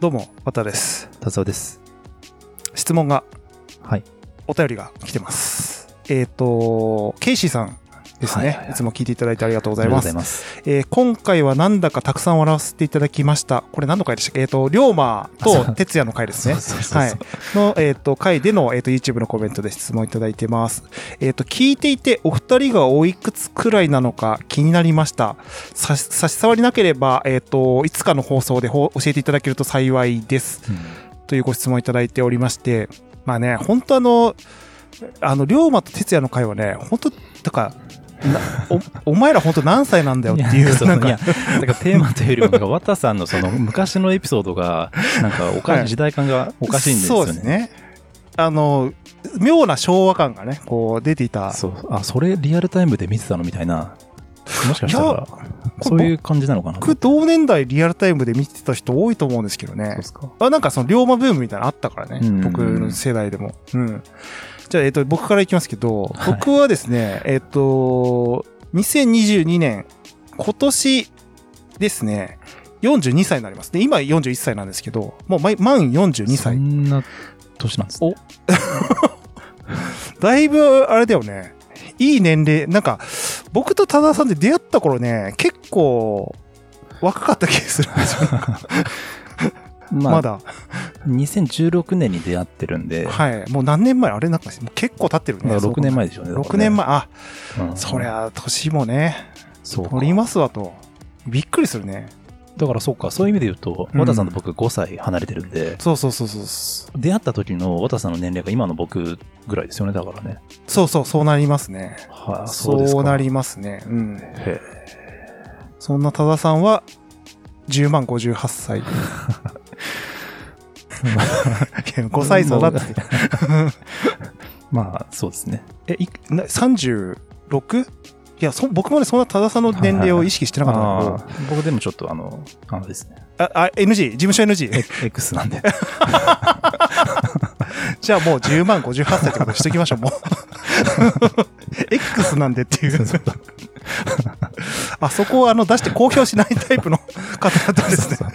どうも、わたです。達夫です。質問が、はい。お便りが来てます。えっ、と、ケイシーさんですね、いはいはいはいつも聞いていただいてありがとうございます。ます。えー今回はなんだかたくさん笑わせていただきました。これ何の回でしたっけ？えっ、と、龍馬と哲也の回ですね。そうそうそうはい。の、えっ、と、回での、えっ、と、YouTube のコメントで質問いただいてます。えっ、と、聞いていて、お二人がおいくつくらいなのか気になりました。差し障りなければ、えっ、と、いつかの放送でほ教えていただけると幸いです。うんというご質問いただいておりまして、まあね、本当あの、あの、龍馬と哲也の会はね、本当だから、なおお前ら本当何歳なんだよっていう、なんかいや、だからテーマというよりも、なんか、綿さんのその 昔のエピソードが、なんか、おかしはいい、時代感がおかしいんですよね。そうですね。あの、妙な昭和感がね、こう出ていた。そう。あ、それリアルタイムで見てたのみたいな。もしかしたら、そういう感じなのかな。僕、同年代リアルタイムで見てた人多いと思うんですけどね。あなんかその龍馬ブームみたいなのあったからね、うん僕の世代でも。うん。じゃあ、えっ、と、僕からいきますけど、はい僕はですね、えっ、と、2022年、今年ですね、42歳になります。で、今41歳なんですけど、もう満満42そ歳。んな年なんですね。だいぶ、あれだよね。いい年齢、なんか、僕と多田さんで出会った頃ね、結構、若かった気がするんですよ。ままだ。2016年に出会ってるんで、はい。もう何年前？あれなんか、もう結構経ってるね。6年前でしょうね。6年前、あ、うんそりゃ、年もね、そうか取りますわと。びっくりするね。だからそうか、そういう意味で言うと、うん和田さんと僕5歳離れてるんで、そうそうそうそう。出会った時の和田さんの年齢が今の僕ぐらいですよね、だからね。そうそう、そうなりますね。はい、そうなり。りますね。うん。へそんな多田さんは、10万58歳。いや5歳差だって。まあ、そうですね。え、いな 36? いやそ、僕もね、そんな多田さんの年齢を意識してなかったんだあー僕でもちょっとあの、あのですね、あ、あ、NG、事務所 NG。X なんで。じゃあもう10万58歳ってことにしときましょう、もう。X なんでっていう。あそこをあの出して公表しないタイプの方々ですね。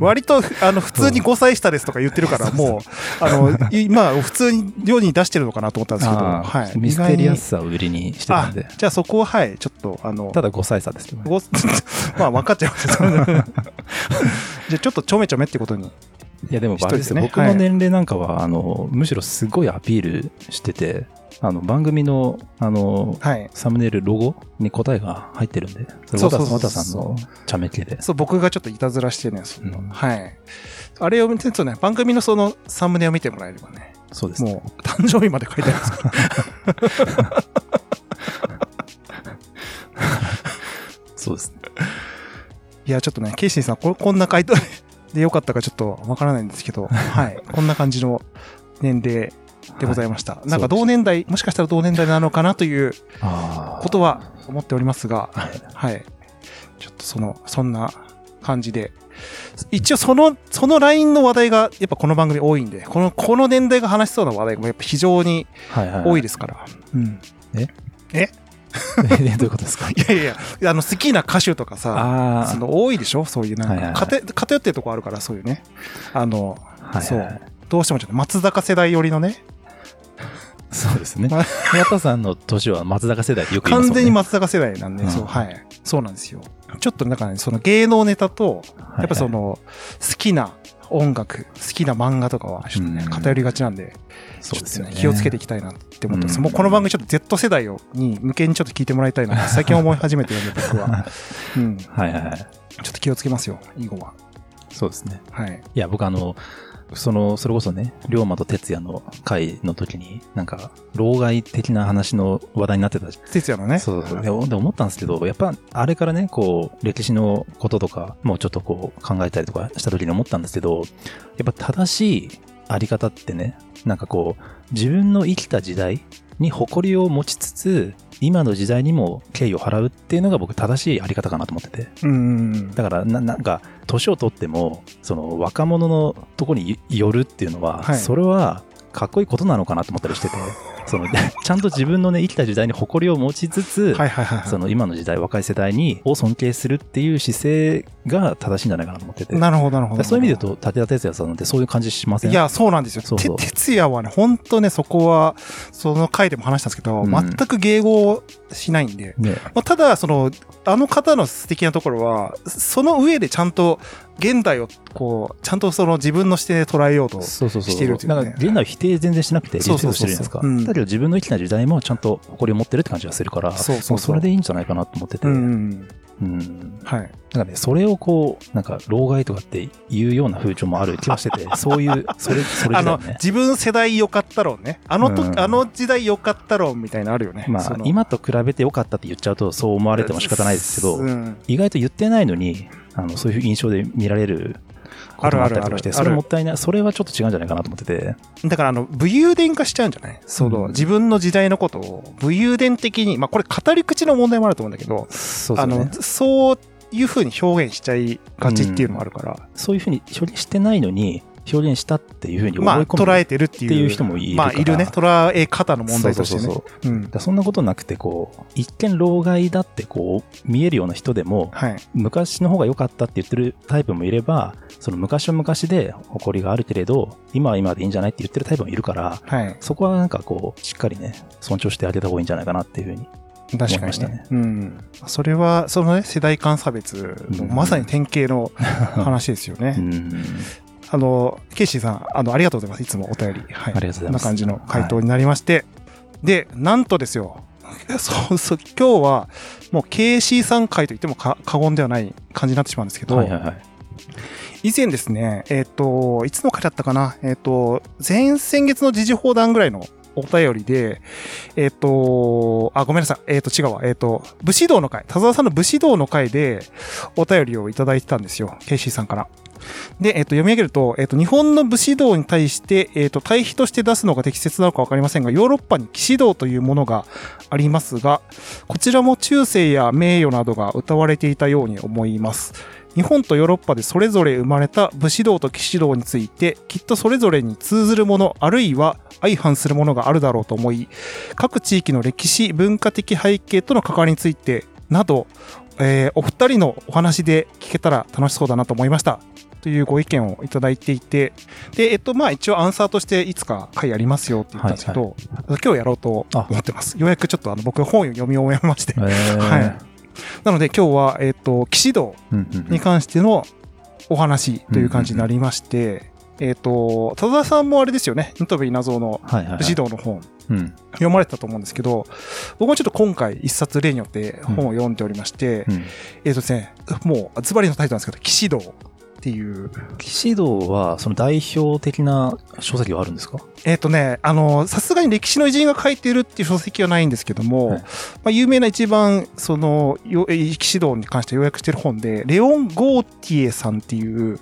割とあの普通に5歳下ですとか言ってるから、もう、あの、今、普通に世に出してるのかなと思ったんですけど、あはい。ーミステリア意スさを売りにしてたんで。、じゃあそこは、はい、ちょっと、あの、ただ5歳差ですけどね。ご まあ分かっちゃいました。じゃあちょっとちょめちょめってことに。いやでもね僕の年齢なんかは、あの、むしろすごいアピールしてて、あの、番組の、あの、はい。サムネイル、ロゴに答えが入ってるんで、それそうそうそう和田和田さんの茶目系で。そう、僕がちょっといたずらしてね、そのうんはい。あれを見てるとね、番組のそのサムネを見てもらえればね、そうですね。もう誕生日まで書いてありますから。そうですね。いや、ちょっとね、ケイシーさん、ここんな回答でよかったかちょっとわからないんですけど、はい。こんな感じの年齢でございました。なんか同年代、もしかしたら同年代なのかなという。ことは思っておりますが、はい。はい。ちょっとその、そんな感じで。一応その、そのラインの話題がやっぱこの番組多いんで、この、この年代が話しそうな話題もやっぱ非常にはいはい。多いですから。うん。え？どういうことですか？いやいやあの、好きな歌手とかさ、あその多いでしょ？そういうなんか、はいはいはい偏偏ってるとこあるから、そういうね。あの、あ。はいそはいはいうどうしてもちょっと松坂世代寄りのね、そうですね。ま宮田さんの年は松坂世代ってよくね。完全に松坂世代なんで、うんそう、はい。そうなんですよ。ちょっとなんかね、その芸能ネタと、やっぱその、好きな音楽、好きな漫画とかは、ちょっとね、うん偏りがちなんで、そうですよね。気をつけていきたいなって思ってます。うんもうこの番組ちょっと Z 世代をに向けにちょっと聞いてもらいたいなって 最近思い始めてるんで、僕は。うん。ちょはいはいはい。っと気をつけますよ、以後は。そうですね。はい。いや、僕あの、その、それこそね、龍馬と哲也の会の時に、なんか、老害的な話の話題になってた哲也のね。そうそう。で、で思ったんですけど、やっぱ、あれからね、こう、歴史のこととか、もうちょっとこう、考えたりとかした時に思ったんですけど、やっぱ正しいあり方ってね、なんかこう、自分の生きた時代に誇りを持ちつつ、今の時代にも敬意を払うっていうのが僕正しいあり方かなと思ってて。うん。うんだから、な、なんか、年を取っても、その、若者のとこに寄るっていうのは、はい。それは、かっこいいことなのかなと思ったりしてて、その、ちゃんと自分のね、生きた時代に誇りを持ちつつ、はいはいはいはい。その今の時代、若い世代に、を尊敬するっていう姿勢が正しいんじゃないかなと思ってて。なるほどなるほど。そういう意味で言うと、武田鉄矢さんってそういう感じしません？いや、そうなんですよ。そうそうて哲也はね、本当ね、そこは、その回でも話したんですけど、うん全く迎合しないんで、ね。まあ、ただ、その、あの方の素敵なところは、その上でちゃんと、現代を、こう、ちゃんとその自分の視点で捉えようと。そうそうそう。してるっていうねなんか、現代を否定全然しなくて、リスペクトしてるじゃないですか。そうそうそうそううんだけど自分の生きた時代もちゃんと誇りを持ってるって感じがするから、そうそうそれでいいんじゃないかなと思ってて。ううん。ん。はい。なんかね、それをこう、なんか、老害とかっていうような風潮もある気はしてて、そういう、それ、それあの、自分世代良かったろうね。あのと、うんあの時代良かったろうみたいなのあるよね。まあ、今と比べて良かったって言っちゃうと、そう思われても仕方ないですけど、うん意外と言ってないのに、あの、そういう印象で見られることもあったりとかして、あるある。あるそれもったいない、それはちょっと違うんじゃないかなと思ってて、だから、あの、武勇伝化しちゃうんじゃない？その、うん。自分の時代のことを武勇伝的に、まあ、これ語り口の問題もあると思うんだけど、あのそうですね。、そういうふうに表現しちゃいがちっていうのもあるから、そういうふうにしてないのに、表現したっていうふうに思いまあ、込む。捉えてるっていう。っていう人もいるまあ、いるね。捉え方の問題としてね。そうそうそううんそんなことなくて、こう、一見老害だってこう、見えるような人でも、はい。昔の方が良かったって言ってるタイプもいれば、その昔は昔で誇りがあるけれど、今は今でいいんじゃないって言ってるタイプもいるから、はい。そこはなんかこう、しっかりね、尊重してあげた方がいいんじゃないかなっていうふうに。確かにね思いましたね。うん。それは、そのね、世代間差別のうんまさに典型の話ですよね。うん。あの、ケイシーさん、あの、ありがとうございます。いつもお便り。はい。ありがとうございますこんな感じの回答になりまして。で、なんとですよ。そうそう、今日は、もう KC さん回と言ってもか過言ではない感じになってしまうんですけど、はいはいはい。以前ですね、えっ、と、いつの回だったかな、えっ、と、前々月の時事放談ぐらいのお便りで、えっ、と、あ、ごめんなさい、えっ、と、違うわ、えっ、と、武士道の回、田沢さんの武士道の回でお便りをいただいてたんですよ、ケイシーさんから。で、えっ、と、読み上げると、えっ、と、日本の武士道に対して、えっ、と、対比として出すのが適切なのかわかりませんが、ヨーロッパに騎士道というものがありますが、こちらも中世や名誉などが歌われていたように思います。日本とヨーロッパでそれぞれ生まれた武士道と騎士道について、きっとそれぞれに通ずるもの、あるいは相反するものがあるだろうと思い、各地域の歴史、文化的背景との関わりについてなど、えーお二人のお話で聞けたら楽しそうだなと思いました。というご意見をいただいていて、で、えっと、まあ一応アンサーとしていつか回やりますよって言ったんですけど、今日やろうと思ってます。ようやくちょっとあの僕本を読み終えまして、えーはい。なので今日は、えっと、騎士道に関してのお話という感じになりまして、えっ、と、田田さんもあれですよね、ニトベ稲造の武士道の本、うん。読まれてたと思うんですけど、僕もちょっと今回一冊例によって本を読んでおりまして、うん。えっ、とですね、もうズバリのタイトルなんですけど、騎士道っていう、騎士道は、その代表的な書籍はあるんですか？えっ、とね、あの、さすがに歴史の偉人が書いてるっていう書籍はないんですけども、はい。まあ、有名な一番、その、よ騎士道に関して要約してる本で、レオン・ゴーティエさんっていう、うん。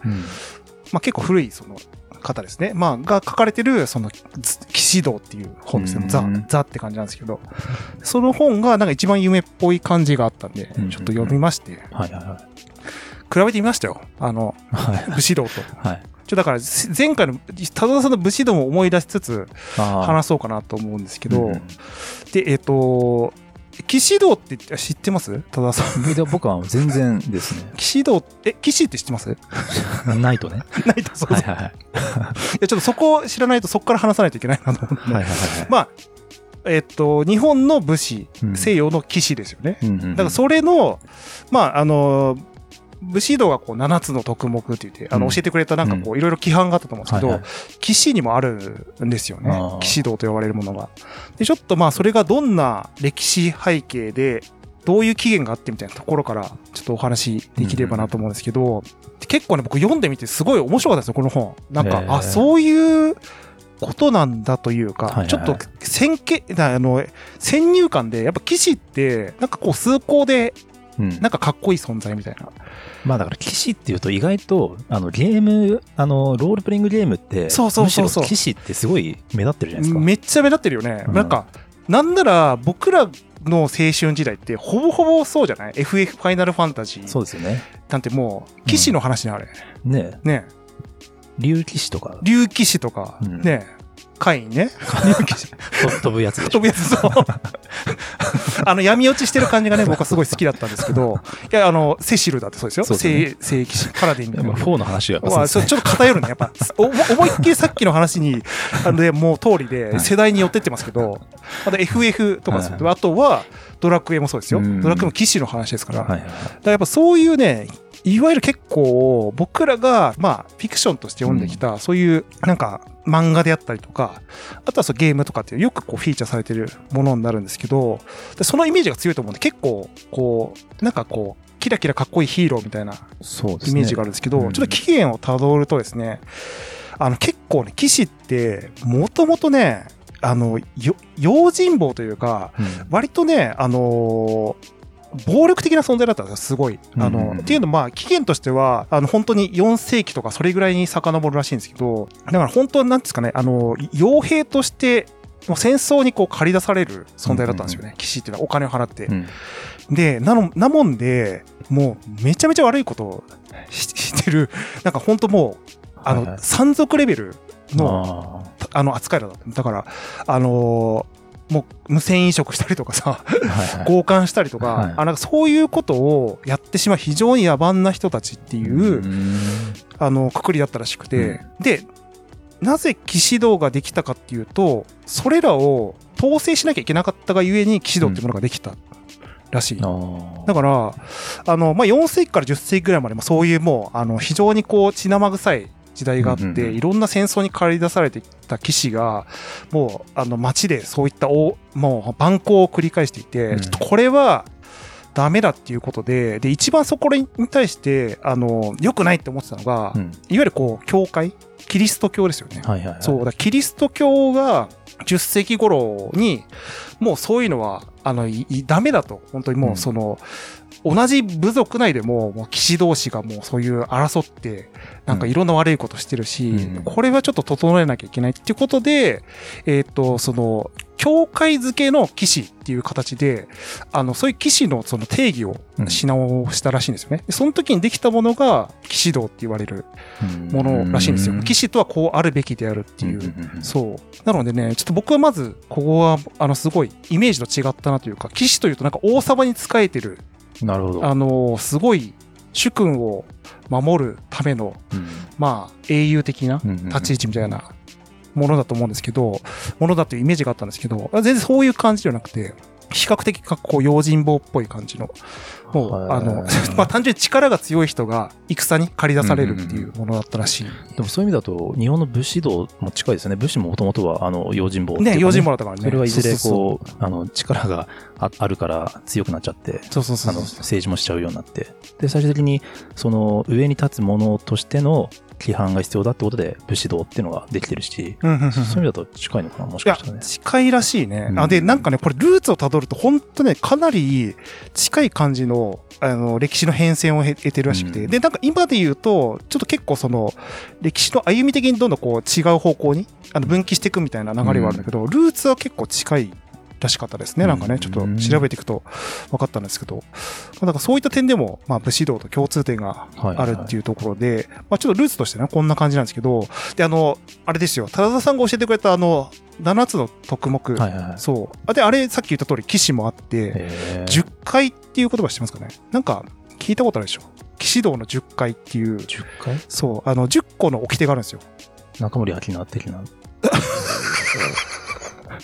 まあ、結構古いその方ですね。まあ、が書かれてる、その、ず騎士道っていう本ですよ。うん。ザ、ザって感じなんですけど、その本がなんか一番夢っぽい感じがあったんで、うん。ちょっと読みまして、はいはいは比べてみましたよ。あの、い。はい。武士道と。はい。ちょ、だから、せ前回の、田田さんの武士道も思い出しつつ、話そうかなと思うんですけど、うんで、えっ、と、騎士道って知ってます？多田さん。で僕は全然ですね。騎士道、え、騎士って知ってます？ないとね。ないと、そうそう。いはいはいはい。や、ちょっとそこを知らないとそこから話さないといけないなと思って。はいはいはい。まあ、えっと、日本の武士、うん西洋の騎士ですよね。うんうんうんだからそれの、まあ、あの、武士道がこう7つの徳目って言って、あの、うん教えてくれたなんかこう、いろいろ規範があったと思うんですけど、はいはい騎士にもあるんですよね。騎士道と呼ばれるものが。で、ちょっとまあ、それがどんな歴史背景で、どういう起源があってみたいなところから、ちょっとお話しできればなと思うんですけど、結構ね、僕読んでみてすごい面白かったですよ、この本。なんかあ、そういうことなんだというか、はいはいはいちょっと先見、なあの、先入観で、やっぱ騎士って、なんかこう、崇高で、うんなんかかっこいい存在みたいな。まあだから騎士っていうと意外と、あのゲーム、あのロールプレイングゲームって、そうそうそうそう騎士ってすごい目立ってるじゃないですか。めっちゃ目立ってるよね。うんなんか、なんなら僕らの青春時代ってほぼほぼそうじゃない ?FF ファイナルファンタジーそうですよね。なんてもう、騎士の話ね、あれ。ねね。竜騎士とか。竜騎士とか、うんね。会員ね。と 飛ぶやつ。飛ぶやつ、そう。あの、闇落ちしてる感じがね、僕はすごい好きだったんですけど、いや、あの、セシルだってそうですよ。聖聖騎士、パラディンの。4の話はまあ、ちょっと偏るね。やっぱ、お思いっきりさっきの話に、あので、もう通りで、はい世代に寄ってってますけど、あと FF とかあとは、ドラクエもそうですよ。うんドラクエも騎士の話ですから。だからやっぱそういうね、いわゆる結構僕らが、まあ、フィクションとして読んできた、そういうなんか漫画であったりとか、あとはそうゲームとかっていうよくこうフィーチャーされてるものになるんですけど、でそのイメージが強いと思うんで結構こう、なんかこう、キラキラかっこいいヒーローみたいな。イメージがあるんですけど、うん。ちょっと起源をたどるとですね、あの結構ね、騎士ってもともとね、あの、よ用心棒というか、うん。割とね、あのー暴力的な存在だったんですよ、すごい。あの、うん。うんうん。っていうのまあ、期限としては、あの、本当に4世紀とかそれぐらいに遡るらしいんですけど、だから本当なんですかね、あの、傭兵として、もう戦争にこう借り出される存在だったんですよね、騎士っていうのはお金を払って。うん。で、なの、なもんで、もうめちゃめちゃ悪いことをししてる、なんか本当もう、あの、山賊レベルの、ああの、扱いだった。だから、あのーもう無銭飲食したりとかさ、強姦したりとか、はい。あなんかそういうことをやってしまう非常に野蛮な人たちっていう、ん。あのくくりだったらしくて、でなぜ騎士道ができたかっていうとそれらを統制しなきゃいけなかったがゆえに騎士道っていうものができたらしい。だから、あの、まあ、4世紀から10世紀ぐらいまでもそういうもう、あの、非常にこう、血生臭い時代があって、うんうんうんいろんな戦争に駆り出されてきた騎士が、もう、あの、街でそういったお、もう、蛮行を繰り返していて、うんちょっとこれは、ダメだっていうことで、で、一番そこに対して、あの、良くないって思ってたのが、うんいわゆるこう、教会？キリスト教ですよね。はいはいはい。そう、だキリスト教が10世紀頃に、もうそういうのは、あの、ダメだと。本当にもうその、同じ部族内でも、もう騎士同士がもうそういう争って、なんかいろんな悪いことしてるし、うん。これはちょっと整えなきゃいけないっていうことで、えっ、と、その、教会付けの騎士っていう形で、あの、そういう騎士のその定義をし直したらしいんですよね。でその時にできたものが騎士道って言われるものらしいんですよ。騎士とはこうあるべきであるっていう。うそう。なのでね、ちょっと僕はまず、ここは、あの、すごい、イメージと違ったなというか、騎士というとなんか王様に仕えてる、ん。なるほど。あの、すごい、主君を守るための、うんまあ、英雄的なうんうんうん立ち位置みたいなものだと思うんですけど、ものだというイメージがあったんですけど、全然そういう感じじゃなくて、比較的かこう用心棒っぽい感じの、もう、はいあの、まあ単純に力が強い人が戦に駆り出されるっていうものだったらしい。でもそういう意味だと、日本の武士道も近いですよね。武士ももともとは、あの、用心棒っていうかね、用心棒だったからね。それはいずれそうこう、あの、力がああるから強くなっちゃって、そうそうそうあの、そう。政治もしちゃうようになって。で、最終的に、その、上に立つ者としての規範が必要だってことで、武士道っていうのができてるし、うんうんうんそういう意味だと近いのかな、もしかしたらね。近いらしいね。うん。あで、なんかね、これルーツをたどると、本当ね、かなり近い感じの、あの、歴史の変遷を経得てるらしくて、うん。で、なんか今で言うと、ちょっと結構その、歴史の歩み的にどんどんこう違う方向に、あの、分岐していくみたいな流れはあるんだけど、ルーツは結構近いらしかったですね。なんかね、ちょっと調べていくと分かったんですけど、まあなんかそういった点でも、まあ、武士道と共通点があるっていうところで、まあちょっとルーツとしてね、こんな感じなんですけど、で、あの、あれですよ、多田さんが教えてくれたあの、7つの徳目、はいはいはい。そう。あで、あれ、さっき言った通り、騎士もあって、へー。10回っていう言葉知ってますかね？なんか、聞いたことあるでしょ。騎士道の10回っていう、10回そう、あの、10個の掟があるんですよ。中森明菜的な。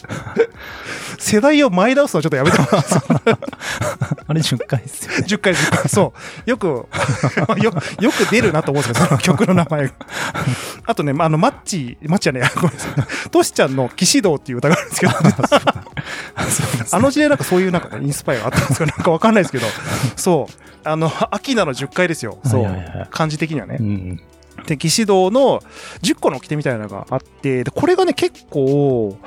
世代を前倒すのはちょっとやめてもらって あれ10回ですよね。10回、10回。そう。よく、よ、よく出るなと思うんですよ、その曲の名前が。あとね、あの、マッチ、マッチじゃねえや、ごめんなさい。トシちゃんの騎士道っていう歌があるんですけど、あの時代なんかそういうなんかね、インスパイアがあったんですかなんかわかんないですけど、そう。あの、秋名の10回ですよ。そうはいはいはい。漢字的にはねう。ん。で、騎士道の10個の掟みたいなのがあって、で、これがね、結構、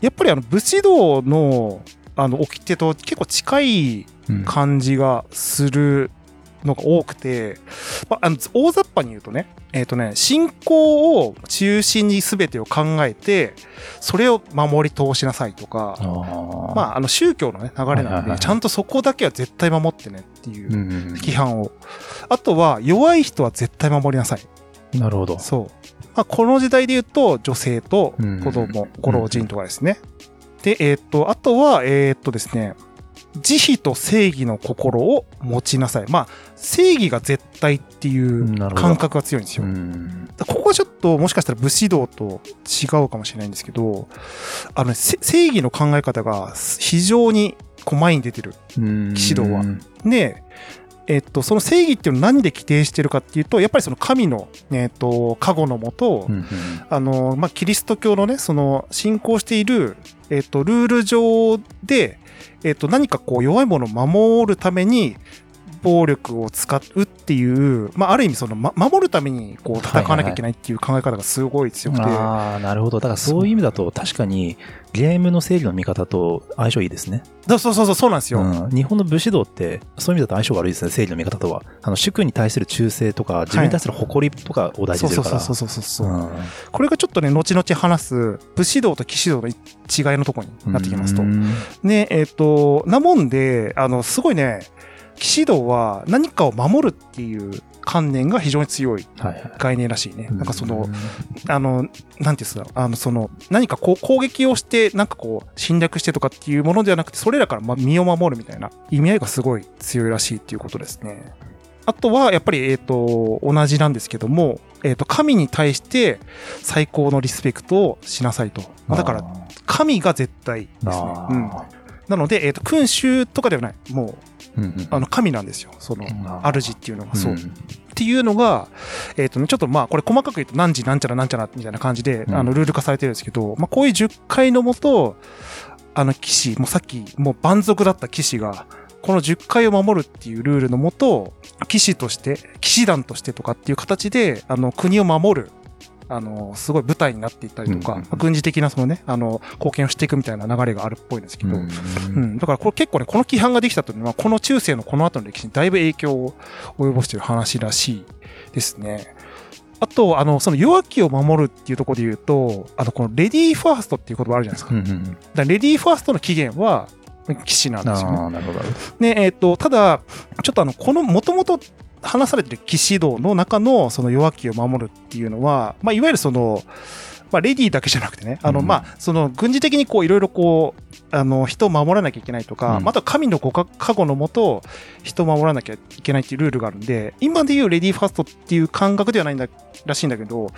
やっぱりあの、武士道の、あの、掟と結構近いうん感じがするのが多くて、まあ、あの大雑把に言うとね、えっ、とね、信仰を中心に全てを考えて、それを守り通しなさいとか、あーまあ、あの宗教のね、流れなんで、ちゃんとそこだけは絶対守ってねっていううんうんうん規範を。あとは、弱い人は絶対守りなさい。なるほど。そう。まあ、この時代で言うと、女性とうん子供、ご老人とかですね。で、えっ、と、あとは、えっ、とですね、慈悲と正義の心を持ちなさい。まあ、正義が絶対っていう感覚が強いんですうよ。ん。ここはちょっともしかしたら武士道と違うかもしれないんですけど、あの正義の考え方が非常にこう前に出てる。騎士道はで、えっと、その正義っていうのを何で規定してるかっていうと、やっぱりその神の、えっと、加護のもと、うんうん。あの、まあ、キリスト教のね、その、信仰している、えっと、ルール上で、えっと、何かこう、弱いものを守るために、暴力を使うっていう、まあ、ある意味その、ま、守るために、こう、戦わなきゃいけないっていう考え方がすごい強くて、ああ、なるほど。だからそういう意味だと確かにゲームの正義の見方と相性いいですね。そうそうそうそう、そうなんですよ。うん、日本の武士道ってそういう意味だと相性悪いですね、正義の見方とは。あの主君に対する忠誠とか、自分に対する誇りとかを大事そうにしてるから。そうそうそうそうそう。うんこれがちょっとね、後々話す、武士道と騎士道の違いのところになってきますとう。んね、えっ、と、なもんで、あの、すごいね、騎士道は何かを守るっていう観念が非常に強いはいはい。概念らしいね。なんかその、うんあの、なんていうんですか、あの、その、何かこう攻撃をして、なんかこう侵略してとかっていうものではなくて、それらからま身を守るみたいな意味合いがすごい強いらしいっていうことですね。あとは、やっぱり、えっ、と、同じなんですけども、えっ、と、神に対して最高のリスペクトをしなさいと。まあだから、神が絶対ですね。うん。なので、えっ、と、君主とかではない。もう、うんうんあの、神なんですよ。その、主っていうのが。そう。んっていうのが、えっ、とね、ちょっとまあ、これ細かく言うと何時なんちゃらなんちゃらみたいな感じで、うんあの、ルール化されてるんですけど、まあ、こういう10回のもと、あの、騎士、もうさっき、もう蛮族だった騎士が、この10回を守るっていうルールのもと、騎士として、騎士団としてとかっていう形で、あの、国を守る、あの、すごい舞台になっていったりとか、軍事的なそのね、あの、貢献をしていくみたいな流れがあるっぽいんですけど、うんうん、だからこれ結構ね、この規範ができたというのは、この中世のこの後の歴史にだいぶ影響を及ぼしている話らしいですね。あと、あの、その弱きを守るっていうところで言うと、あの、このレディーファーストっていう言葉あるじゃないですか。うんうんだレディーファーストの起源は、騎士なんですよね。ね、えっ、と、ただ、ちょっとあの、この、もともと話されてる騎士道の中の、その弱きを守るっていうのは、まあ、いわゆるその、まあ、レディーだけじゃなくてね、あの、うんまあ、その、軍事的にこう、いろいろこう、あの、人を守らなきゃいけないとか、うんまた神のご加加護のもと、人を守らなきゃいけないっていうルールがあるんで、今でいうレディーファーストっていう感覚ではないんだ、らしいんだけど、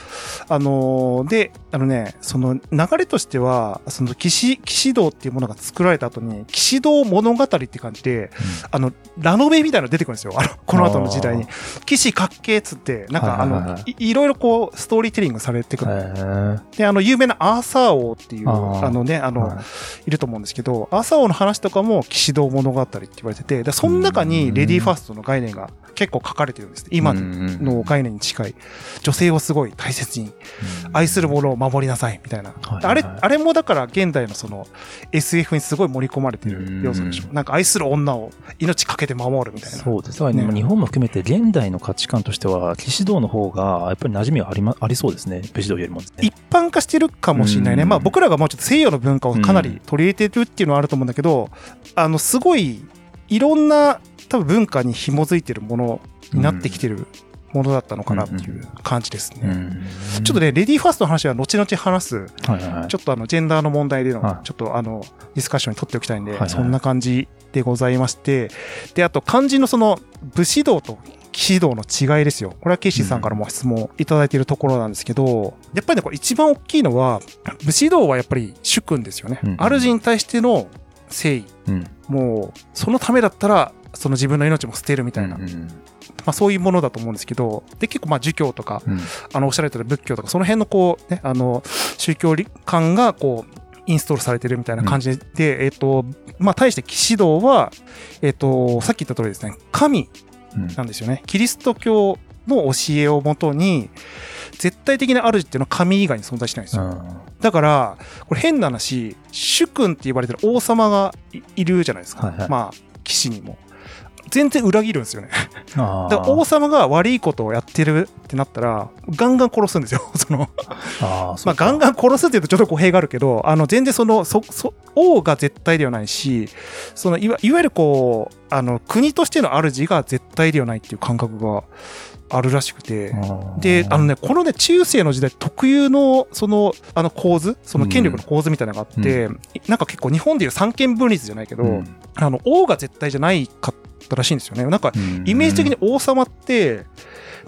あのーで、あのね、その流れとしては、その騎士、騎士道っていうものが作られた後に、騎士道物語って感じで、あの、ラノベみたいなの出てくるんですよ。あの、この後の時代に。騎士かっけーっつって、なんかあの、いいろいろこう、ストーリーテリングされてくど。る。で、あの、有名なアーサー王っていう、あのね、あの、はいいると思うんですけど、アーサー王の話とかも騎士道物語って言われてて、でその中にレディーファーストの概念が結構書かれてるんです。今の概念に近い。女性をすごい大切に、愛する者を守りなさい、みたいな。はいあれ、あれもだから現代のその SF にすごい盛り込まれてる要素でしょ。なんか愛する女を命かけて守るみたいな。そうです。ね日本も含めて現代の価値観としては、騎士道の方がやっぱり馴染みはあり,、ま、ありそうですね。武士道よりも、ね。一般化してるかもしれないね。うん。まあ僕らがもうちょっと西洋の文化をかなり取り入れてるっていうのはあると思うんだけど、あの、すごいいろんな多分文化に紐づいてるものになってきてるものだったのかなっていう感じですね。うん。ちょっとね、レディーファーストの話は後々話す、はいはい。はいちょっとあの、ジェンダーの問題でのは、い。ちょっとあの、ディスカッションに取っておきたいんではいは、い。そんな感じでございまして、で、あと漢字のその、武士道と騎士道の違いですよ。これはケイシーさんからも質問いただいているところなんですけど、やっぱりね、これ一番大きいのは、武士道はやっぱり主君ですよねうん。主に対しての誠意。うん。もう、そのためだったら、その自分の命も捨てるみたいな、まうんあそういうものだと思うんですけど、で、結構まあ儒教とか、うんあの、おっしゃられてた仏教とか、その辺のこう、ね、あの、宗教観がこう、インストールされてるみたいな感じで、えっ、と、まあ、対して騎士道は、えっ、と、さっき言った通りですね、神うんなんですよね。キリスト教の教えをもとに、絶対的な主っていうのは神以外に存在しないんですよ。だから、これ変な話、主君って言われてる王様がいいるじゃないですか。はいはいまあ、騎士にも。全然裏切るんですよね。あだから王様が悪いことをやってるってなったら、ガンガン殺すんですよ。その、あまあ、ガンガン殺すっていうとちょっと語弊があるけど、あの、全然その、そ、そ、王が絶対ではないし、その、いわいわゆるこう、あの、国としての主が絶対ではないっていう感覚があるらしくて、で、あのね、このね、中世の時代特有の、その、あの構図、その権力の構図みたいなのがあって、なんか結構日本でいう三権分立じゃないけど、うん。あの、王が絶対じゃないかったらしいんですよね。なんか、イメージ的に王様って、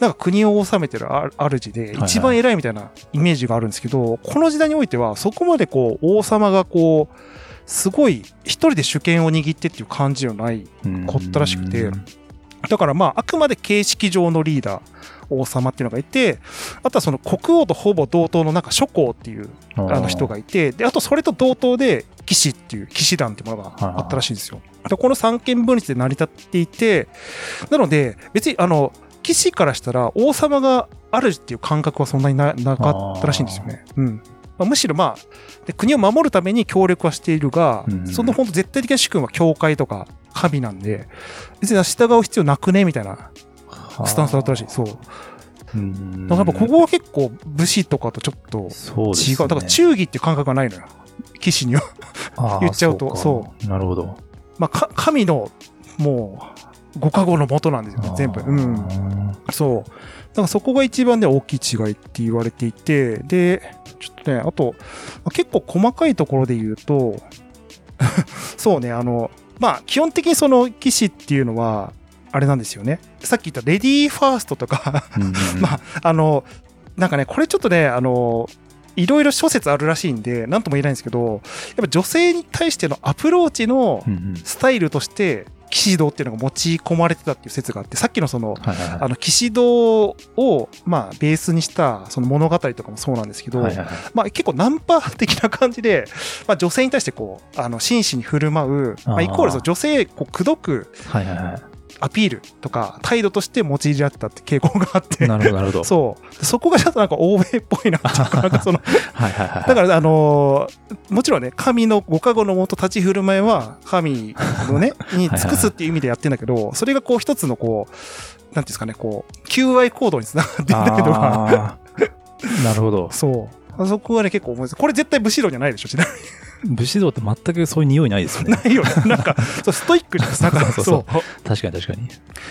なんか国を治めてるあ主ではい一番偉いみたいなイメージがあるんですけど、この時代においてはそこまでこう王様がこうすごい一人で主権を握ってっていう感じのないこったらしくてだからまああくまで形式上のリーダー王様っていうのがいてあとはその国王とほぼ同等のなんか諸侯っていうあの人がいてであとそれと同等で騎士っていう騎士団っていうものがあったらしいんですよ。でこの三権分立で成り立っていてなので別にあの騎士からしたら王様が主っていう感覚はそんなにななかったらしいんですよね。うんまあ、むしろまあで国を守るために協力はしているが、うんその本当絶対的な主君は教会とか神なんで別に従う必要なくねみたいなスタンスだったらしい。そう。うんだからやっぱここは結構武士とかとちょっとそうね。だから忠義っていう感覚がないのよ。騎士には。言っちゃうとそうかなるほどまあ、か神のもうご加護のもとなんですよね、全部。うん。んそう。だからそこが一番ね、大きい違いって言われていて、で、ちょっとね、あと、まあ結構細かいところで言うと、そうね、あの、まあ、基本的にその騎士っていうのは、あれなんですよね。さっき言ったレディーファーストとか、まあ、あの、なんかね、これちょっとね、あの、いろいろ諸説あるらしいんで、なんとも言えないんですけど、やっぱ女性に対してのアプローチのスタイルとして、騎士道っていうのが持ち込まれてたっていう説があって、さっきのその、はいはいはい。あの、騎士道を、まあ、ベースにした、その物語とかもそうなんですけど、はいはいはい。まあ、結構ナンパ的な感じで、まあ、女性に対してこう、あの、真摯に振る舞う、まあ、イコール女性、こう、口説くはいはいはアピールとか、態度として用いられてたって傾向があってい。、なるほどなるほど。そう。そこがちょっとなんか欧米っぽいなっていうか、なんかその、はいはいはい。だから、あのーもちろんね、神のご加護のもと立ち振る舞いは、神のね、に尽くすっていう意味でやってんだけど、それがこう一つのこう、なんていうんですかね、こう、求愛行動につながっているけど、なるほど。そう。あそこがね、結構思います。これ絶対武士道じゃないでしょ、ちな武士道って全くそういう匂いないですよみに。ね。ないよね。なんか、そうストイックに、なんか、そうそうそう。確かに確かに。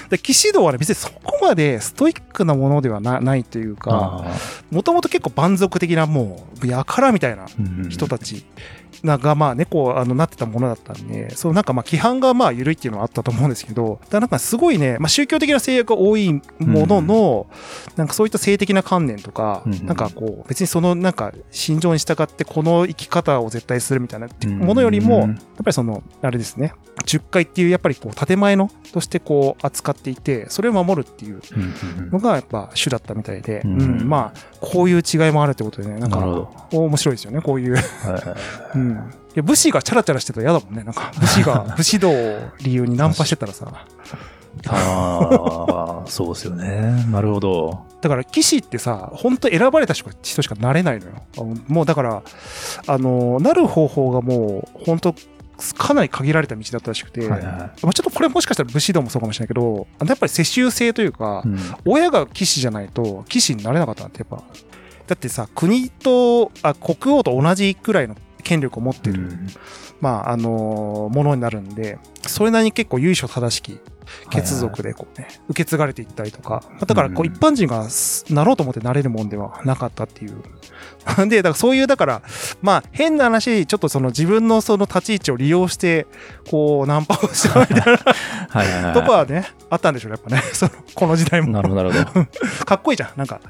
で騎士道はね、別にそこまでストイックなものではなないというか、あもともと結構蛮族的なもう、やからみたいなーうんうん人たちなが、まあね、こう、あの、なってたものだったんで、そう、なんかまあ、規範がまあ、緩いっていうのはあったと思うんですけど、だからなんかすごいね、まあ、宗教的な制約が多いものの、なんかそういった性的な観念とか、うんうん。なんかこう、別にその、なんか、心情に従ってこの生き方を絶対するみたいなものよりも、うんやっぱりその、あれですね、10回っていう、やっぱりこう、建前のとしてこう、扱っていて、それを守るっていううんうんうん。のがやっぱ主だったみたいで、ううん。ん、まあ、こういう違いもあるってことでね、なんか面白いですよね、こういう。はいうん。いや、武士がチャラチャラしてたら嫌だもんね。なんか、武士が、武士道を理由にナンパしてたらさ。ああ、そうですよね。なるほど。だから、騎士ってさ、本当選ばれた人人しかなれないのよ。もうだから、あの、なる方法がもう、本当かなり限られた道だったらしくて、はいはいまあちょっとこれもしかしたら武士道もそうかもしれないけど、やっぱり世襲制というか、うん親が騎士じゃないと騎士になれなかったんだって、やっぱ。だってさ、国と、あ、国王と同じくらいの権力を持ってる、まあ、あのものになるんで、それなりに結構由緒正しき血族でこうね、受け継がれていったりとか、まあだからこううん一般人がすなろうと思ってなれるもんではなかったっていう。で、だからそういう、だから、まあ変な話、ちょっとその自分のその立ち位置を利用して、こう、ナンパをしちゃうみたいな はい。とこはね、あったんでしょうね、やっぱね。その、この時代も。なるほど、なるほど。かっこいいじゃん。なんか、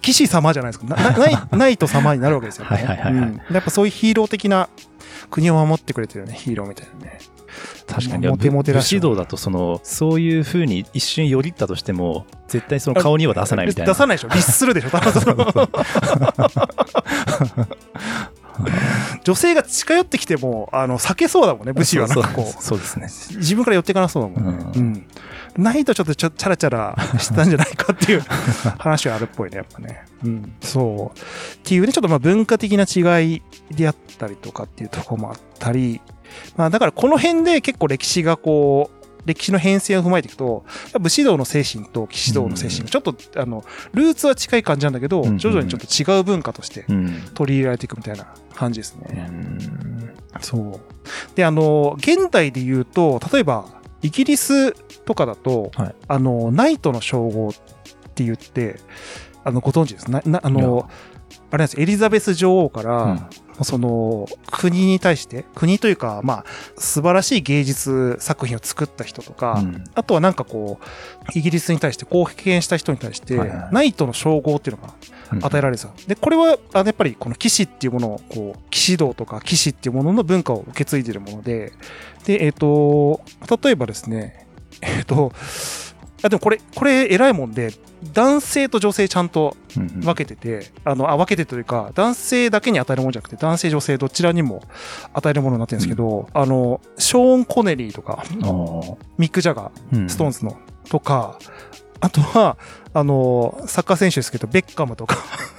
騎士様じゃないですか。ななない、ないと様になるわけですよ、ね。はいはいはいはいうんやっぱそういうヒーロー的な国を守ってくれてるね、ヒーローみたいなね。確かに。モテモテらしい武士道だと、その、そういう風に一瞬よりったとしても、絶対その顔には出さないみたいな。出さないでしょ。律するでしょ。多分その 女性が近寄ってきても、あの、避けそうだもんね、武士はなんかこそうそうですね。う、自分から寄っていかなそうだもんね。ううん。ないとちょっとちょチャラチャラしたんじゃないかっていう 話はあるっぽいね、やっぱね。うん。そう。っていうね、ちょっとまあ文化的な違いであったりとかっていうところもあったり、まあだからこの辺で結構歴史がこう、歴史の変遷を踏まえていくと、武士道の精神と騎士道の精神がちょっと、あの、ルーツは近い感じなんだけど、うん徐々にちょっと違う文化としてうん。取り入れられていくみたいな感じですうね。んそう。で、あの、現代で言うと、例えば、イギリスとかだと、はいあの、ナイトの称号って言って、あの、ご存知です？な、なあの、あれなんです。エリザベス女王から、その、国に対して、国というか、まあ、素晴らしい芸術作品を作った人とか、うん。あとはなんかこう、イギリスに対して貢献した人に対して、はいはい。ナイトの称号っていうのがうん。与えられるんですよ。で、これは、あのやっぱりこの騎士っていうものを、こう、騎士道とか騎士っていうものの文化を受け継いでいるもので、で、えっ、と、例えばですね、えっ、と、あでもこれ、これ偉いもんで、男性と女性ちゃんとうん分けてて、あの、あ、分けてというか、男性だけに与えるものじゃなくて、男性、女性どちらにも与えるものになってるんですけど、あの、ショーン・コネリーとか、ミック・ジャガー、うん。ストーンズの、とか、あとは、あの、サッカー選手ですけど、ベッカムとか、うん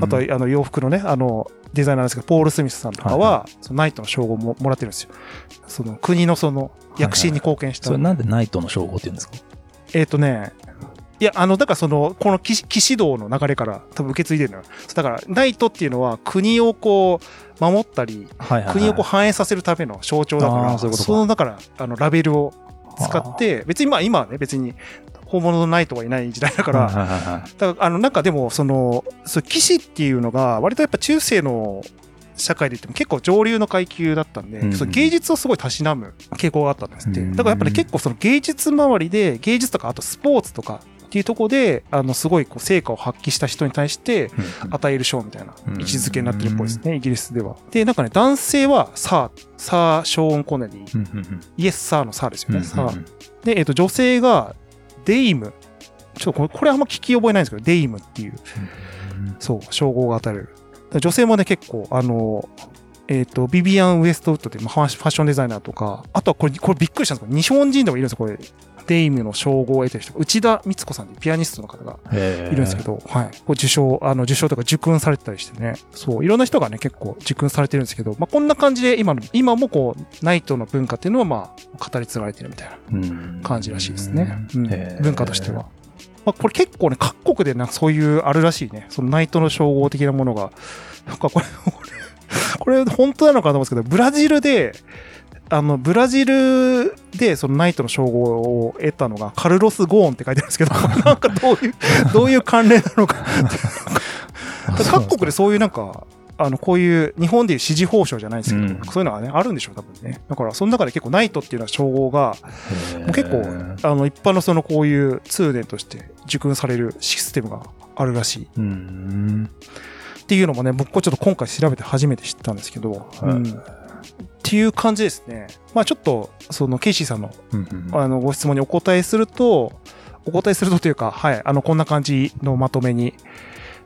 あとはあの洋服のね、あの、デザイナーですけど、ポール・スミスさんとかは、はそのナイトの称号ももらってるんですよ。その国のその躍進に貢献した。それなんでナイトの称号って言うんですか？えっ、とね、いや、あの、だからその、この騎士道の流れから多分受け継いでるのよ。だから、ナイトっていうのは国をこう、守ったり、はいはい国をこう反映させるための象徴だから、その、だから、あの、ラベルを使って、別にまあ今はね、別に本物のナイトはいない時代だから、だから、あの、なんかでも、その、そう、騎士っていうのが、割とやっぱ中世の社会で言っても結構上流の階級だったんで、うんその芸術をすごいたしなむ傾向があったんですって。うん。だからやっぱり結構その芸術周りで、芸術とか、あとスポーツとかっていうところで、あの、すごいこう成果を発揮した人に対して、うん与える賞みたいなうん位置づけになってるっぽいですね、イギリスでは。で、なんかね、男性はサー、サー・ショーン・コネリー、イエス・サーのサーですよね、うんサー。で、えっ、と、女性がデイム。ちょっとこれ、これあんま聞き覚えないんですけど、デイムっていう、そう、称号が与えられる。女性もね、結構、あの、えっ、と、ビビアン・ウエストウッドっていうまあファッシファッションデザイナーとか、あとはこれ、これびっくりしたんですけど、日本人でもいるんですよ、これ。デイムの称号を得てる人。内田光子さんっていうピアニストの方がいるんですけど、はい。こう受賞、あの、受賞とか受訓されてたりしてね。そう、いろんな人がね、結構受訓されてるんですけど、まあ、こんな感じで今の、今もこう、ナイトの文化っていうのは、まあ、語り継がれてるみたいなうん感じらしいですね。うん文化としては。まあ、これ結構ね、各国でなんかそういうあるらしいね。そのナイトの称号的なものが。なんかこれ、これ、これ本当なのかなと思うんですけど、ブラジルで、あの、ブラジルでそのナイトの称号を得たのがカルロス・ゴーンって書いてあるんですけど、なんかどういう、どういう関連なのか。各国でそういうなんか、あの、こういう、日本でいう支持報奨じゃないんですけど、うんそういうのはね、あるんでしょう、多分ね。だから、その中で結構ナイトっていうのは称号が、結構、あの、一般のそのこういう通念として受訓されるシステムがあるらしい。うんっていうのもね、僕はちょっと今回調べて初めて知ったんですけど、はいうんっていう感じですね。まあちょっと、そのケイシーさんのうんあのご質問にお答えすると、お答えするとというか、はい、あの、こんな感じのまとめに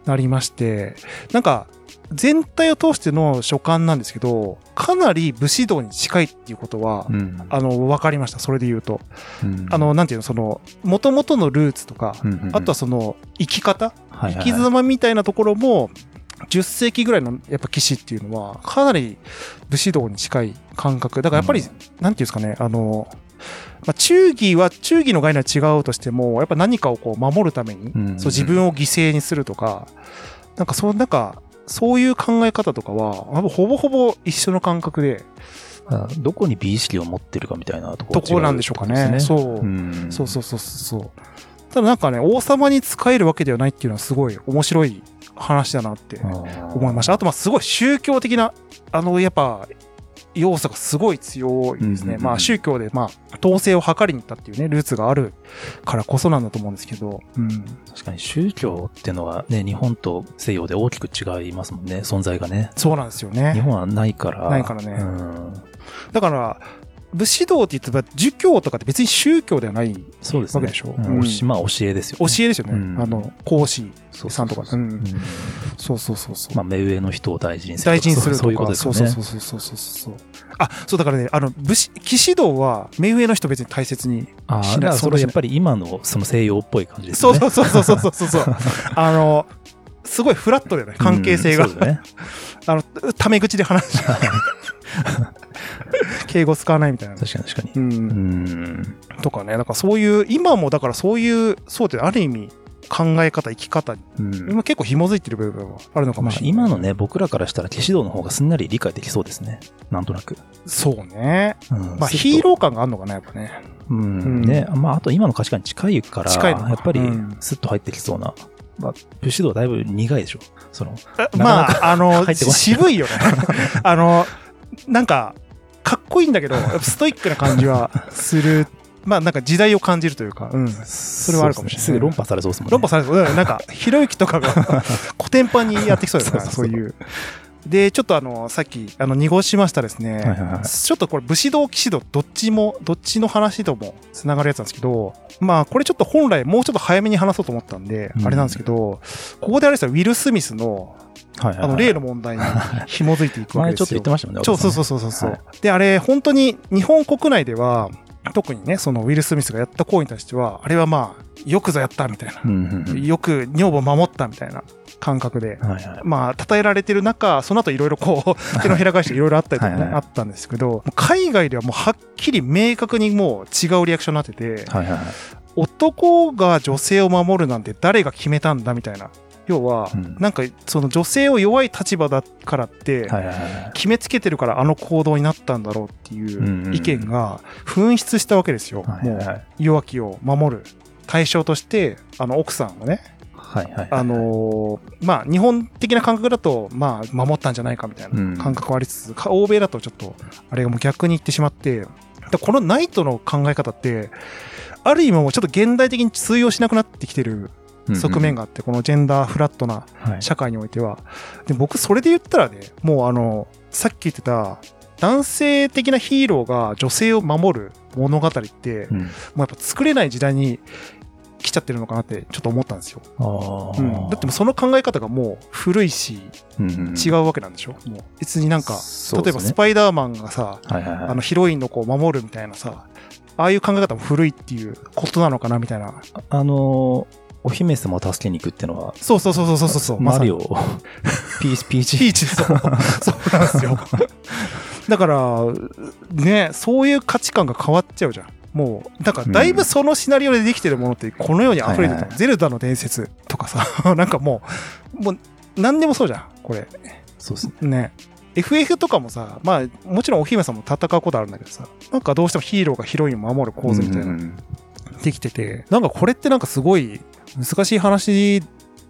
なりまして、なんか、全体を通しての所感なんですけど、かなり武士道に近いっていうことは、うんあの、わかりました。それで言うと。うんあの、なんていうの、その、元々のルーツとか、うんうんうんあとはその、生き方、はいはいはい生き様みたいなところも、10世紀ぐらいのやっぱ騎士っていうのは、かなり武士道に近い感覚。だからやっぱり、うんなんていうんですかね、あの、まあ、忠義は、忠義の概念は違うとしても、やっぱ何かをこう守るために、うんそう自分を犠牲にするとか、なんかそう、なんか、そういう考え方とかは、ほぼほぼ一緒の感覚で、あどこに美意識を持ってるかみたいなところところなんでしょうかね。そう。うんそうそうそうそう。ただなんかね、王様に仕えるわけではないっていうのはすごい面白い話だなって思いました。あと、まあ、すごい宗教的な、あの、やっぱ、要素がすごい強いですね。まあ、宗教で、まあ、統制を図りに行ったっていうね、ルーツがあるからこそなんだと思うんですけど、うん。確かに宗教っていうのはね、日本と西洋で大きく違いますもんね、存在がね。そうなんですよ日ね。本はないから。ないからねうんだから、武士道って言ってば、儒教とかって別に宗教ではないそうですね。わけでしょ？うんうんおしまあ教えですよ、ね。教えですよね。うんあの、孔子そうさんとか。そうそうそうそう。まあ目上の人を大事にする大事にするとか。そういうことです。そうそうそうそうそうそう。あ、そうだからね、あの、武士、騎士道は、目上の人別に大切に。ああ、しないだからそれやっぱり今のその西洋っぽい感じですね。そうそうそうそうそうそうそう。あの、すごいフラットだよね、関係性が。うんね。あの、タメ口で話し 敬語使わないみたいな。確かに確かに。う。うんん。とかね、だからそういう、今もだからそういう、そうである意味、考え方、生き方に、うん今結構紐づいてる部分はあるのかもまあしれない。今のね、僕らからしたら騎士道の方がすんなり理解できそうですね。なんとなく。そうね。うんまあヒーロー感があるのかな、やっぱね。うん。うんね、まああと今の価値観に近いから、近いやっぱりうんスッと入ってきそうな。まあ、武士道はだいぶ苦いでしょ。その、まあ、あの渋いよね。あの、なんか、かっこいいんだけど、ストイックな感じはする。まあ、なんか時代を感じるというか、うん。それはあるかもしれないすぐ論破されそうですもんね。論破されてる。うんなんか、ひろゆきとかが古典版にやってきそうですね、そういう。で、ちょっとあの、さっき、あの、濁しましたですね。はいはいはいちょっとこれ、武士道、騎士道、どっちも、どっちの話ともつながるやつなんですけど、まあ、これちょっと本来もうちょっと早めに話そうと思ったんで、うんあれなんですけど、ここであれですよ、ウィル・スミスの、はいはいはいあの、例の問題に紐づいていくわけですよ。前ちょっと言ってましたもんね。そうそうそうそそうそう、はいで、あれ、本当に日本国内では、特にね、そのウィル・スミスがやった行為に対しては、あれはまあ、よくぞやったみたいな。うんうんうん。よく女房守ったみたいな感覚で、はいはい。まあ、称えられてる中、その後いろいろこう、手のひら返していろいろあったりとかね、はいはいあったんですけど、海外ではもうはっきり明確にもう違うリアクションになってて、はいはいはい。男が女性を守るなんて誰が決めたんだみたいな。要は、うんなんかその女性を弱い立場だからって。決めつけてるからあの行動になったんだろうっていんうんううん意見が噴出したわけですよ。もう弱きを守る対象として、あの奥さんをね、はいはい。あのーまあ、日本的な感覚だと、まあ、守ったんじゃないかみたいな感覚はありつつ、か欧米だとちょっと、あれがもう逆に言ってしまって、だこのナイトの考え方って、ある意味もうちょっと現代的に通用しなくなってきてる側面が。があって、このジェンダーフラットなはい。社会においては。で、僕、それで言ったらね、もうあの、さっき言ってた、男性的なヒーローが女性を守る物語って、うん。もうやっぱ作れない時代に来ちゃってるのかなってちょっと思ったんですよ。うん、だってその考え方がもう古いしうんうん違うわけなんでしょ、もう。別になんか、例えばスパイダーマンがさ、はいはいはい。あのヒロインの子を守るみたいなさああいう考え方も古いっていうことなのかなみたいな。あのー、お姫様を助けに行くっていうのは、そうそうそうそうそうそう。まさに。マリオ、ピーチ、ピーチ。ピーチ。そう。そうなんですよ。だからねそういう価値観が変わっちゃうじゃん。もうだからだいぶそのシナリオでできてるものってこの世に溢れてる。と、はいはい。ゼルダの伝説とかさ なんかもうもう何でもそうじゃんこれ。そうですね。ね。FF とかもさまあもちろんお姫様も戦うことあるんだけどさなんかどうしてもヒーローがヒロインを守る構図みたいなのうんうん。できててなんかこれってなんかすごい難しい話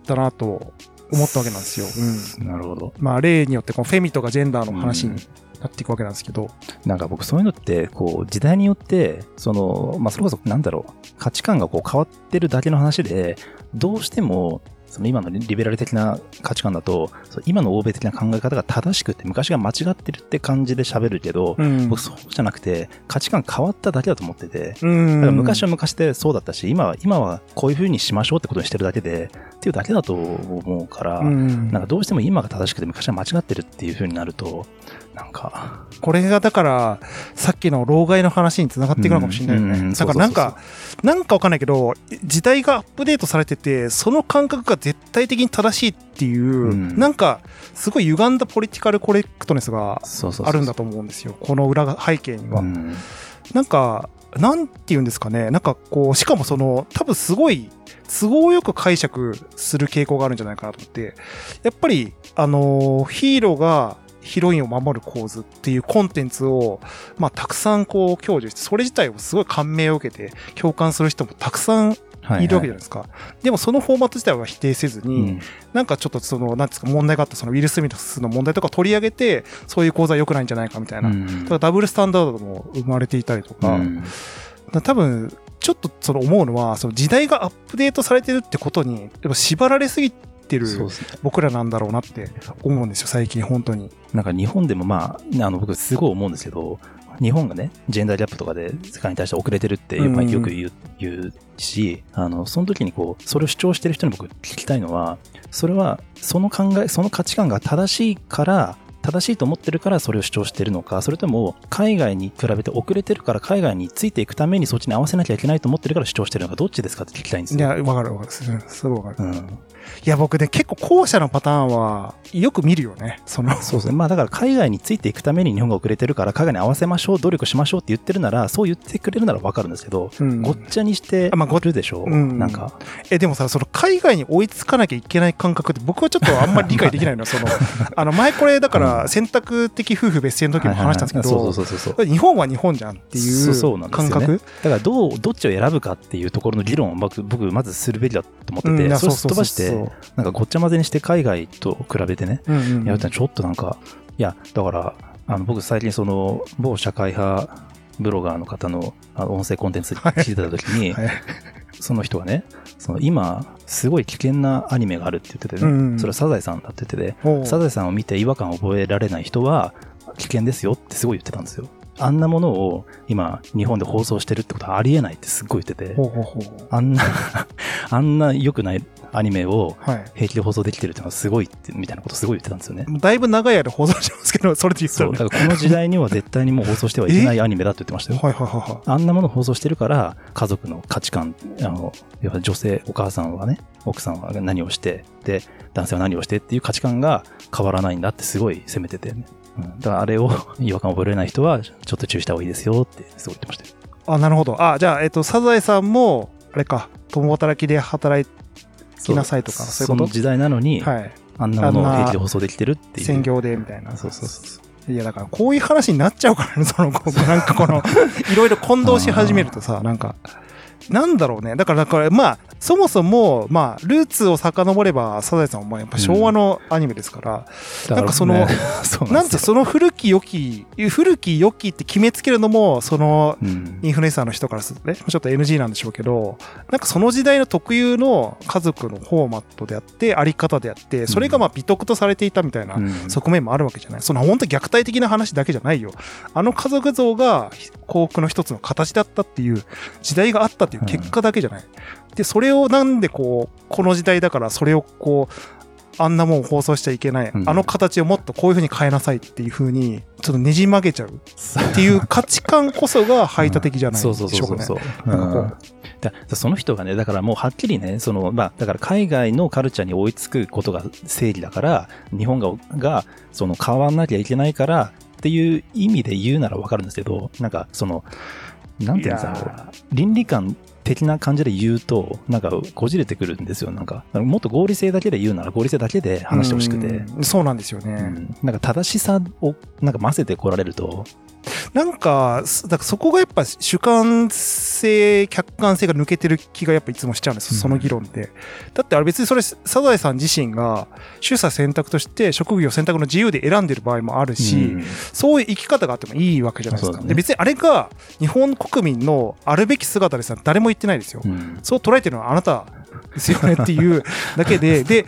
だなと思ったわけなんですよ、うん、うんなるほど。まあ例によってこのフェミとかジェンダーの話うんになっていくわけなんですけど、なんか僕そういうのって、こう、時代によって、その、まあ、それこそ、なんだろう、価値観がこう変わってるだけの話で、どうしても、その今のリベラル的な価値観だと、今の欧米的な考え方が正しくて、昔が間違ってるって感じで喋るけど、うん。僕そうじゃなくて、価値観変わっただけだと思ってて、うん。だから昔は昔でそうだったし、今は、今はこういう風にしましょうってことにしてるだけで、っていうだけだと思うから、うん。なんかどうしても今が正しくて昔は間違ってるっていう風になると、なんか、これがだからさっきの老害の話につながっていくのかもしれないよね、うんうんだからなんかなんかわかんないけど時代がアップデートされててその感覚が絶対的に正しいっていう、うん。なんかすごい歪んだポリティカルコレクトネスがあるんだと思うんですよこの裏が背景には、うん。なんかなんて言うんですかね。なんかこうしかもその多分すごい都合よく解釈する傾向があるんじゃないかなと思って。やっぱりあのーヒーローがヒロインを守る構図っていうコンテンツを、まあ、たくさんこう享受して、それ自体をすごい感銘を受けて共感する人もたくさんはいい。るわけじゃないですか。でもそのフォーマット自体は否定せずに、うん。なんかちょっとその、なんですか、問題があったそのウィル・スミスの問題とかを取り上げて、そういう講座は良くないんじゃないかみたいな。うん。ただダブルスタンダードも生まれていたりとか、うん。だ多分ちょっとその思うのはその時代がアップデートされてるってことにやっぱ縛られすぎてるそうですね。僕らなんだろうなって思うんですよ最近本当になんか日本でもまあ、あの僕すごい思うんですけど、日本がね、ジェンダーギャップとかで世界に対して遅れてるってよく言う,、言うし、あの、その時にこう、それを主張してる人に僕聞きたいのは、それはその考え、その価値観が正しいから、正しいと思ってるからそれを主張してるのか、それとも海外に比べて遅れてるから海外についていくためにそっちに合わせなきゃいけないと思ってるから主張してるのか、どっちですかって聞きたいんですよ。いや、わかるわかる。すすごいわかる。うん。いや、僕ね、結構後者のパターンは、よく見るよね。その、そうですね。まあだから海外についていくために日本が遅れてるから海外に合わせましょう、努力しましょうって言ってるなら、そう言ってくれるならわかるんですけど、うんごっちゃにしてあまあごるでしょ、うんなんか。え、でもさ、その海外に追いつかなきゃいけない感覚って僕はちょっとあんまり理解できないのよ。その、あの、前これだから選択的夫婦別姓の時も話したんですけど、そうそうそうそう。日本は日本じゃんっていそう感覚だからどう、どっちを選ぶかっていうところの議論を僕、僕まずするべきだと思ってて、うんそれをすっ飛ばして、なんかごっちゃ混ぜにして海外と比べてね、そううんうん。やるちょっとなんか、いや、だから、あの僕最近その、某社会派ブロガーの方のあの音声コンテンツ聞いてた時に、はい。その人がね、その今、すごい危険なアニメがあるって言っててね、うんうんそれはサザエさんだって言ってて、サザエさんを見て違和感を覚えられない人は危険ですよってすごい言ってたんですよ。あんなものを今日本で放送してるってことはありえないってすっごい言ってて。ほ、うほうほう。あんな、あんな良くないアニメをはい。平気で放送できてるっていうのはすごいって、みたいなことすごい言ってたんですよね。だいぶ長い間放送してますけど、それで言ったそう。らねだからこの時代には絶対にもう放送してはいけないアニメだって言ってましたよ。はいはいはいはい。あんなものを放送してるから、家族の価値観、あの、要は女性、お母さんはね、奥さんは何をして、で、男性は何をしてっていう価値観が変わらないんだってすごい責めててね。うん、だからあれを 違和感を覚えられない人は、ちょっと注意した方がいいですよってすごい言ってましたよ。あ、なるほど。あ、じゃあ、えっと、サザエさんも、あれか、共働きで働きなさいとか、そういうこと？の時代なのに、はい。あんなものを平気で放送できてるっていう。専業でみたいな。そうそうそう。いや、だから、こういう話になっちゃうからね、その、なんかこの、いろいろ混同し始めるとさ、なんか、なんだろうね。だから、だから、まあ、そもそも、まあ、ルーツを遡れば、サザエさんはまあやっぱ昭和のアニメですから、だなんかそのね なんその古き良き、古き良きって決めつけるのも、その、うんインフルエンサーの人からするとね、ちょっと NG なんでしょうけど、なんかその時代の特有の家族のフォーマットであって、あり方であって、それがまあ美徳とされていたみたいなうん側面もあるわけじゃない。その本当虐待的な話だけじゃないよ。あの家族像が幸福の一つの形だったっていう時代があったっていう結果だけじゃない。で、それをなんでこう、この時代だからそれをこう、あんなもん放送しちゃいけない、うん。あの形をもっとこういうふうに変えなさいっていうふうに、ちょっとねじ曲げちゃう。っていう価値観こそが排他的じゃないでしょそううそうそうそうかね。そう。なんかこう。うん。その人がね、だからもうはっきりね、その、まあ、だから海外のカルチャーに追いつくことが正義だから、日本が、が、その変わんなきゃいけないからっていう意味で言うならわかるんですけど、なんかその、なんていうんですか倫理観的な感じで言うと、なんかこじれてくるんですよ。なんか、もっと合理性だけで言うなら合理性だけで話してほしくて。うんそうなんですよね。うんなんか正しさをなんか混ぜてこられると、なんか、すだからそこがやっぱ主観性、客観性が抜けてる気がやっぱいつもしちゃうんですよ、その議論で。だってあれ別にそれ、サザエさん自身が取捨選択として職業選択の自由で選んでる場合もあるし、うんそういう生き方があってもいいわけじゃないですか。ねで別にあれが日本国民のあるべき姿ですら誰も言ってないですよ。うんそう捉えてるのはあなたですよねっていう だけで、で、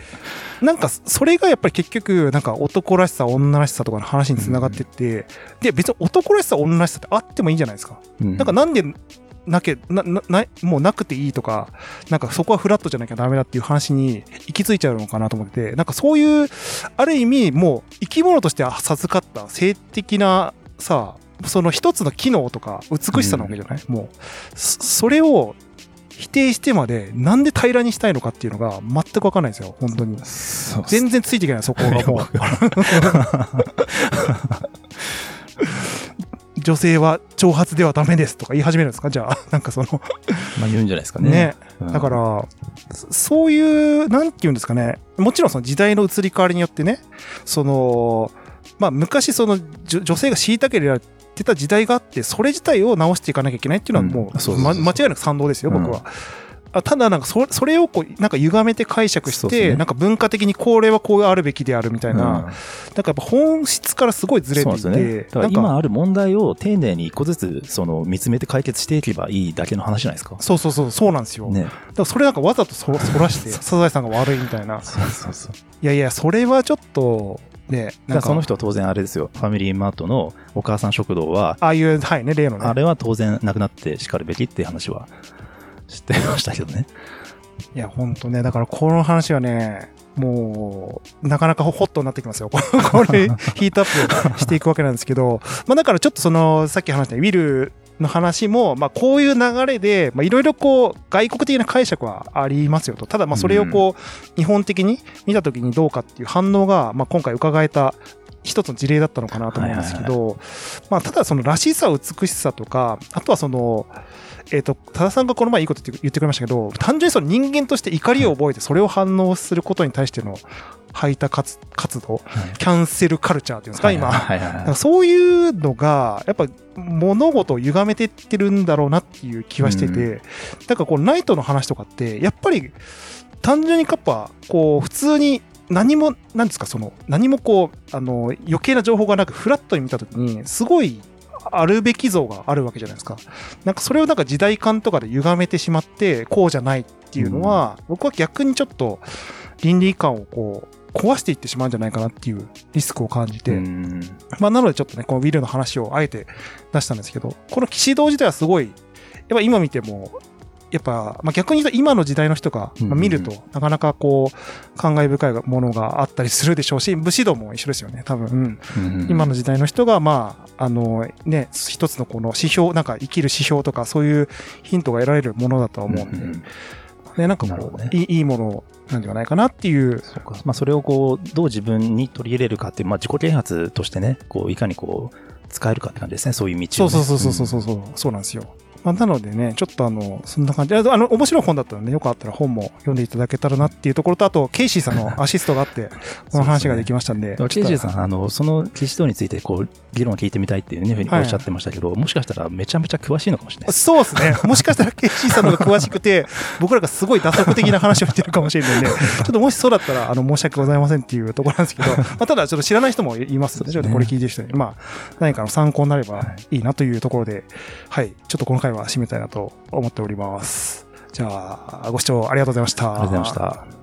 なんかそれがやっぱり結局、なんか男らしさ、女らしさとかの話につながってって、で、別に男らしさ、女らしさってあってもいいんじゃないですか。うんなんかなんで、なけなななもうなくていいとか、なんかそこはフラットじゃなきゃダメだっていう話に行き着いちゃうのかなと思ってて、なんかそういう、ある意味、もう生き物として授かった性的なさ、その一つの機能とか美しさなわけじゃない、もう、そそれを否定してまで、なんで平らにしたいのかっていうのが全くわかんないんですよ、本当に。全然ついていけない、そこがもう。女性は長髪ではダメですとか言い始めるんですか？じゃあ、なんかその、まあ言うんじゃないですかね。ね。うんだから、そそういう、なんていうんですかね、もちろんその時代の移り変わりによってね、その、まあ昔その女女性が虐げられてた時代があって、それ自体を直していかなきゃいけないっていうのはもう、うん間違いなく賛同ですよ、僕は。あただなんかそそれをこうなんか歪めて解釈して、ねなんか文化的にこれはこうあるべきであるみたいな、うんなんかやっぱ本質からすごいずれていて、ね。今ある問題を丁寧に一個ずつその見つめて解決していけばいいだけの話じゃないですか。そうそうそう、そうなんですよ。ね。だからそれなんかわざとそ そらして、サザエさんが悪いみたいな。そうそうそう。いやいや、それはちょっと、ね、なんか、らその人は当然あれですよ。ファミリーマートのお母さん食堂は、ああいう、はいね、例のね。あれは当然なくなってしかるべきっていう話は知ってましたけどね。いや、ほんとね、だからこの話はね、もう、なかなかホットになってきますよ。これ、ヒートアップしていくわけなんですけど、まあだからちょっとその、さっき話したウィルの話も、まあこういう流れで、まあいろいろこう、外国的な解釈はありますよと。ただまあそれをこう、日本的に見たときにどうかっていう反応が、まあ今回伺えた一つの事例だったのかなと思うんですけど、まあ、ただそのらしさ、美しさとか、あとはその、えっ、と、多田さんがこの前いいこと言ってくれましたけど、単純にその人間として怒りを覚えて、それを反応することに対しての排他活活動、キャンセルカルチャーっていうんですか、今。そういうのが、やっぱ物事を歪めていってるんだろうなっていう気はしてて、だからこう、ナイトの話とかって、やっぱり、単純にカッパ、こう、普通に何も、なんですか、その、何もこう、あの、余計な情報がなく、フラットに見たときに、すごい、あるべき像があるわけじゃないですか。なんかそれをなんか時代感とかで歪めてしまって、こうじゃないっていうのは、うん、僕は逆にちょっと倫理観をこう、壊していってしまうんじゃないかなっていうリスクを感じて、まあなのでちょっとね、このウィルの話をあえて出したんですけど、この騎士道自体はすごい、やっぱ今見てもやっぱ、まあ、逆に言うと今の時代の人が、まあ、見ると、なかなかこう、感慨深いものがあったりするでしょうし、武士道も一緒ですよね、多分。今の時代の人が、まあ、あの、ね、一つのこの指標、なんか生きる指標とか、そういうヒントが得られるものだとは思うんで、ね、なんかこう、ね、いいいいものなんではないかなっていう。そ。まあ、それをこう、どう自分に取り入れるかっていう、まあ、自己啓発としてね、こう、いかにこう、使えるかって感じですね、そういう道を、ね、そうそうそうそうそうそう、うん、そうなんですよ。まあ、なのでね、ちょっとあの、そんな感じ。あの、面白い本だったので、よかったら本も読んでいただけたらなっていうところと、あと、ケイシーさんの アシストがあって、この話ができましたんで。でね、ケイシーさん、あの、その騎士道について、こう、議論を聞いてみたいっていうふうにおっしゃってましたけど、はい、もしかしたらめちゃめちゃ詳しいのかもしれないそうですね。もしかしたらケイシーさんの方が詳しくて、僕らがすごい打足的な話をしてるかもしれないんで、ちょっともしそうだったら、あの、申し訳ございませんっていうところなんですけど、まあ、ただ、ちょっと知らない人もいますので、ちょっとこれ聞いてる人に、まあ、何かの参考になればいいなというところで、はい、ちょっとこの回は締めたいなと思っております。じゃあ、ご視聴ありがとうございました。ありがとうございました。